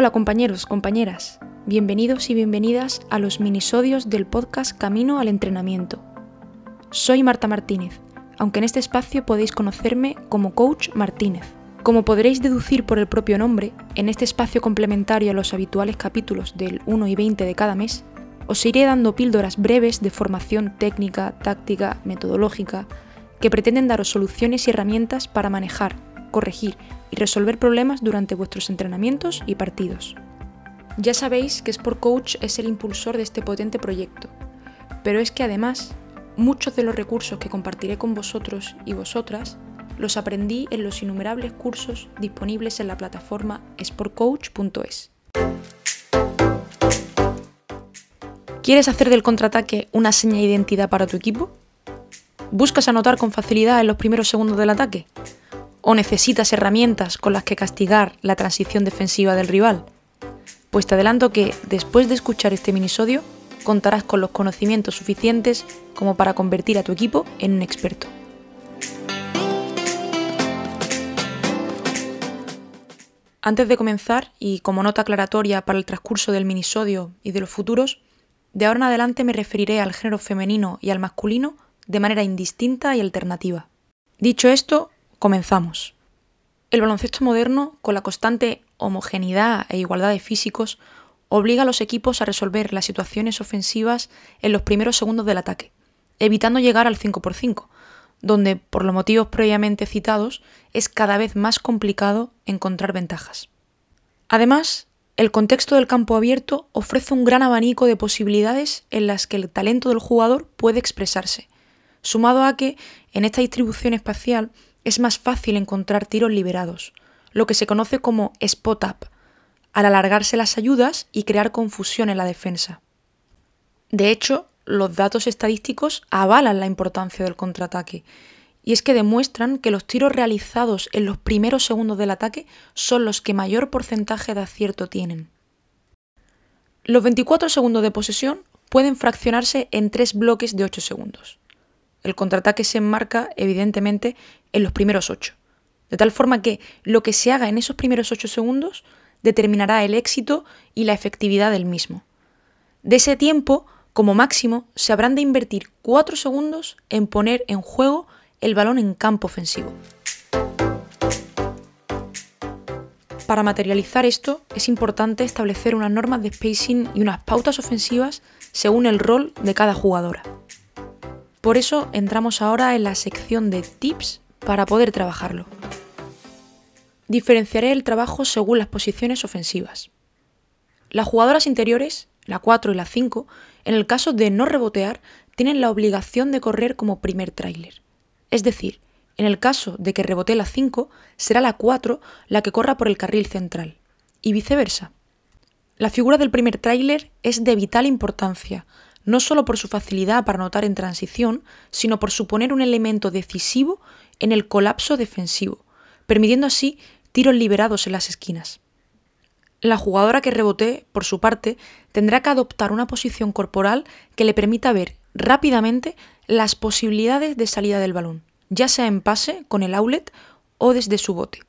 Hola compañeros, compañeras, bienvenidos y bienvenidas a los minisodios del podcast Camino al Entrenamiento. Soy Marta Martínez, aunque en este espacio podéis conocerme como Coach Martínez. Como podréis deducir por el propio nombre, en este espacio complementario a los habituales capítulos del 1 y 20 de cada mes, os iré dando píldoras breves de formación técnica, táctica, metodológica, que pretenden daros soluciones y herramientas para manejar, corregir y resolver problemas durante vuestros entrenamientos y partidos. Ya sabéis que Sport Coach es el impulsor de este potente proyecto, pero es que además muchos de los recursos que compartiré con vosotros y vosotras los aprendí en los innumerables cursos disponibles en la plataforma sportcoach.es. ¿Quieres hacer del contraataque una seña de identidad para tu equipo? ¿Buscas anotar con facilidad en los primeros segundos del ataque? ¿O necesitas herramientas con las que castigar la transición defensiva del rival? Pues te adelanto que, después de escuchar este minisodio, contarás con los conocimientos suficientes como para convertir a tu equipo en un experto. Antes de comenzar, y como nota aclaratoria para el transcurso del minisodio y de los futuros, de ahora en adelante me referiré al género femenino y al masculino de manera indistinta y alternativa. Dicho esto, comenzamos. El baloncesto moderno, con la constante homogeneidad e igualdad de físicos, obliga a los equipos a resolver las situaciones ofensivas en los primeros segundos del ataque, evitando llegar al 5 por 5, donde, por los motivos previamente citados, es cada vez más complicado encontrar ventajas. Además, el contexto del campo abierto ofrece un gran abanico de posibilidades en las que el talento del jugador puede expresarse, sumado a que, en esta distribución espacial, es más fácil encontrar tiros liberados, lo que se conoce como spot-up, al alargarse las ayudas y crear confusión en la defensa. De hecho, los datos estadísticos avalan la importancia del contraataque, y es que demuestran que los tiros realizados en los primeros segundos del ataque son los que mayor porcentaje de acierto tienen. Los 24 segundos de posesión pueden fraccionarse en tres bloques de 8 segundos. El contraataque se enmarca, evidentemente, en los primeros 8, de tal forma que lo que se haga en esos primeros 8 segundos determinará el éxito y la efectividad del mismo. De ese tiempo, como máximo, se habrán de invertir 4 segundos en poner en juego el balón en campo ofensivo. Para materializar esto, es importante establecer unas normas de spacing y unas pautas ofensivas según el rol de cada jugadora. Por eso entramos ahora en la sección de tips para poder trabajarlo. Diferenciaré el trabajo según las posiciones ofensivas. Las jugadoras interiores, la 4 y la 5, en el caso de no rebotear, tienen la obligación de correr como primer tráiler. Es decir, en el caso de que rebotee la 5, será la 4 la que corra por el carril central, y viceversa. La figura del primer tráiler es de vital importancia, no solo por su facilidad para anotar en transición, sino por suponer un elemento decisivo en el colapso defensivo, permitiendo así tiros liberados en las esquinas. La jugadora que rebotee, por su parte, tendrá que adoptar una posición corporal que le permita ver rápidamente las posibilidades de salida del balón, ya sea en pase con el outlet o desde su bote.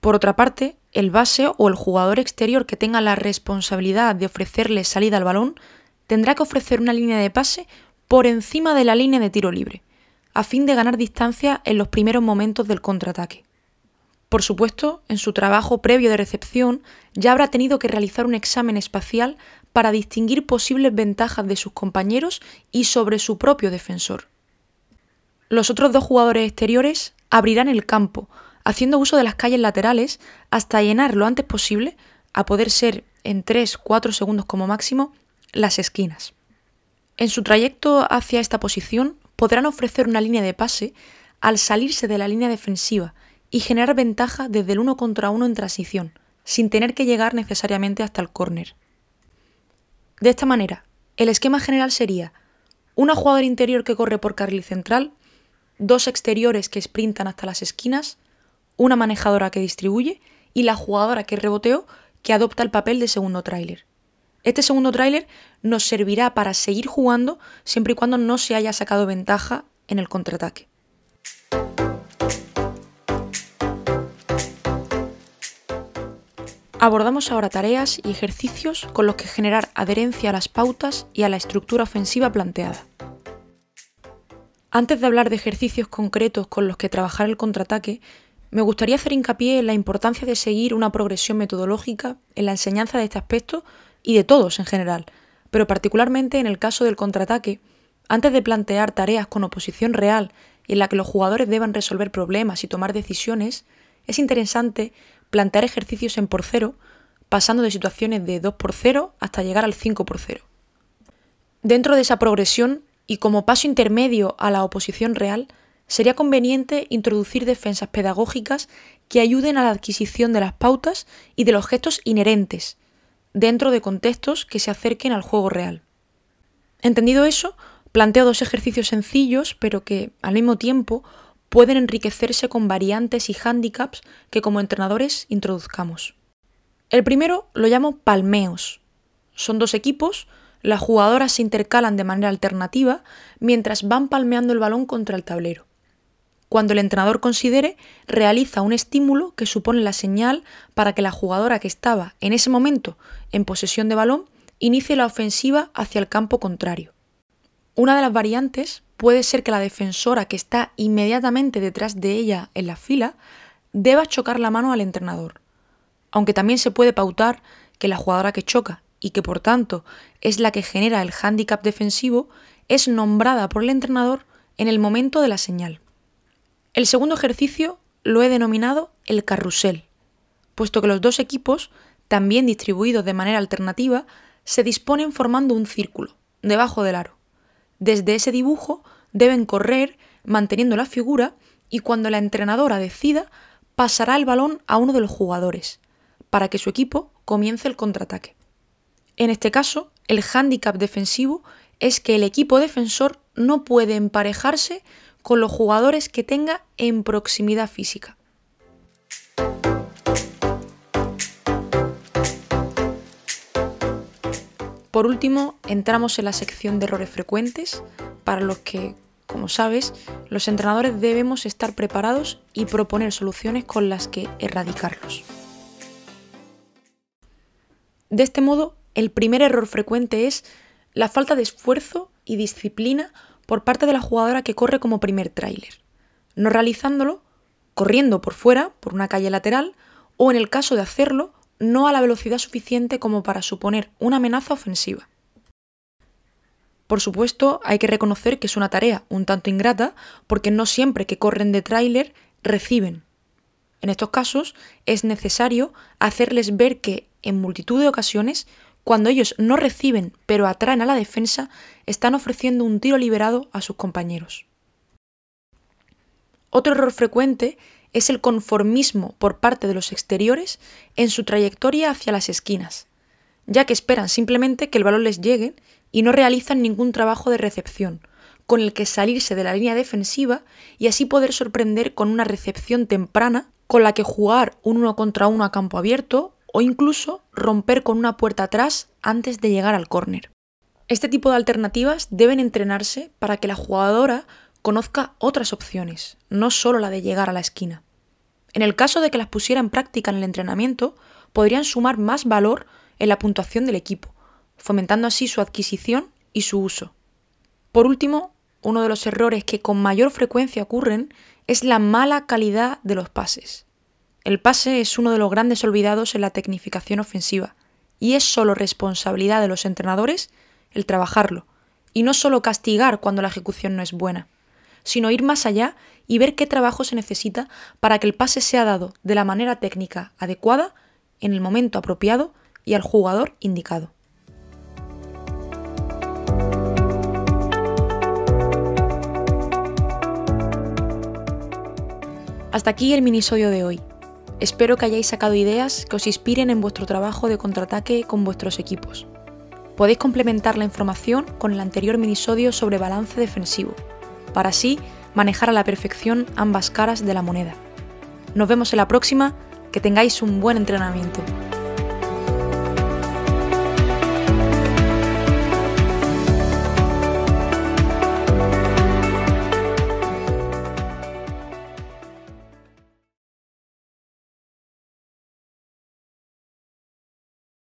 Por otra parte, el base o el jugador exterior que tenga la responsabilidad de ofrecerle salida al balón tendrá que ofrecer una línea de pase por encima de la línea de tiro libre, a fin de ganar distancia en los primeros momentos del contraataque. Por supuesto, en su trabajo previo de recepción ya habrá tenido que realizar un examen espacial para distinguir posibles ventajas de sus compañeros y sobre su propio defensor. Los otros dos jugadores exteriores abrirán el campo, haciendo uso de las calles laterales hasta llenar lo antes posible, a poder ser en 3-4 segundos como máximo, las esquinas. En su trayecto hacia esta posición podrán ofrecer una línea de pase al salirse de la línea defensiva y generar ventaja desde el uno contra uno en transición, sin tener que llegar necesariamente hasta el córner. De esta manera, el esquema general sería una jugadora interior que corre por carril central, dos exteriores que sprintan hasta las esquinas, una manejadora que distribuye y la jugadora que reboteó que adopta el papel de segundo tráiler. Este segundo tráiler nos servirá para seguir jugando siempre y cuando no se haya sacado ventaja en el contraataque. Abordamos ahora tareas y ejercicios con los que generar adherencia a las pautas y a la estructura ofensiva planteada. Antes de hablar de ejercicios concretos con los que trabajar el contraataque, me gustaría hacer hincapié en la importancia de seguir una progresión metodológica en la enseñanza de este aspecto y de todos en general, pero particularmente en el caso del contraataque, antes de plantear tareas con oposición real en la que los jugadores deban resolver problemas y tomar decisiones, es interesante plantear ejercicios en por cero, pasando de situaciones de 2 por 0 hasta llegar al 5 por 0. Dentro de esa progresión, y como paso intermedio a la oposición real, sería conveniente introducir defensas pedagógicas que ayuden a la adquisición de las pautas y de los gestos inherentes, dentro de contextos que se acerquen al juego real. Entendido eso, planteo dos ejercicios sencillos, pero que, al mismo tiempo, pueden enriquecerse con variantes y hándicaps que como entrenadores introduzcamos. El primero lo llamo palmeos. Son dos equipos, las jugadoras se intercalan de manera alternativa mientras van palmeando el balón contra el tablero. Cuando el entrenador considere, realiza un estímulo que supone la señal para que la jugadora que estaba en ese momento en posesión de balón inicie la ofensiva hacia el campo contrario. Una de las variantes puede ser que la defensora que está inmediatamente detrás de ella en la fila deba chocar la mano al entrenador, aunque también se puede pautar que la jugadora que choca y que por tanto es la que genera el hándicap defensivo es nombrada por el entrenador en el momento de la señal. El segundo ejercicio lo he denominado el carrusel, puesto que los dos equipos, también distribuidos de manera alternativa, se disponen formando un círculo, debajo del aro. Desde ese dibujo deben correr manteniendo la figura y cuando la entrenadora decida pasará el balón a uno de los jugadores para que su equipo comience el contraataque. En este caso, el hándicap defensivo es que el equipo defensor no puede emparejarse con los jugadores que tenga en proximidad física. Por último, entramos en la sección de errores frecuentes, para los que, como sabes, los entrenadores debemos estar preparados y proponer soluciones con las que erradicarlos. De este modo, el primer error frecuente es la falta de esfuerzo y disciplina por parte de la jugadora que corre como primer tráiler, no realizándolo corriendo por fuera, por una calle lateral, o en el caso de hacerlo, no a la velocidad suficiente como para suponer una amenaza ofensiva. Por supuesto, hay que reconocer que es una tarea un tanto ingrata porque no siempre que corren de tráiler reciben. En estos casos es necesario hacerles ver que en multitud de ocasiones, cuando ellos no reciben pero atraen a la defensa, están ofreciendo un tiro liberado a sus compañeros. Otro error frecuente es el conformismo por parte de los exteriores en su trayectoria hacia las esquinas, ya que esperan simplemente que el balón les llegue y no realizan ningún trabajo de recepción, con el que salirse de la línea defensiva y así poder sorprender con una recepción temprana con la que jugar un uno contra uno a campo abierto o incluso romper con una puerta atrás antes de llegar al córner. Este tipo de alternativas deben entrenarse para que la jugadora conozca otras opciones, no solo la de llegar a la esquina. En el caso de que las pusiera en práctica en el entrenamiento, podrían sumar más valor en la puntuación del equipo, fomentando así su adquisición y su uso. Por último, uno de los errores que con mayor frecuencia ocurren es la mala calidad de los pases. El pase es uno de los grandes olvidados en la tecnificación ofensiva, y es solo responsabilidad de los entrenadores el trabajarlo, y no solo castigar cuando la ejecución no es buena sino ir más allá y ver qué trabajo se necesita para que el pase sea dado de la manera técnica adecuada, en el momento apropiado y al jugador indicado. Hasta aquí el minisodio de hoy. Espero que hayáis sacado ideas que os inspiren en vuestro trabajo de contraataque con vuestros equipos. Podéis complementar la información con el anterior minisodio sobre balance defensivo para así manejar a la perfección ambas caras de la moneda. Nos vemos en la próxima, que tengáis un buen entrenamiento.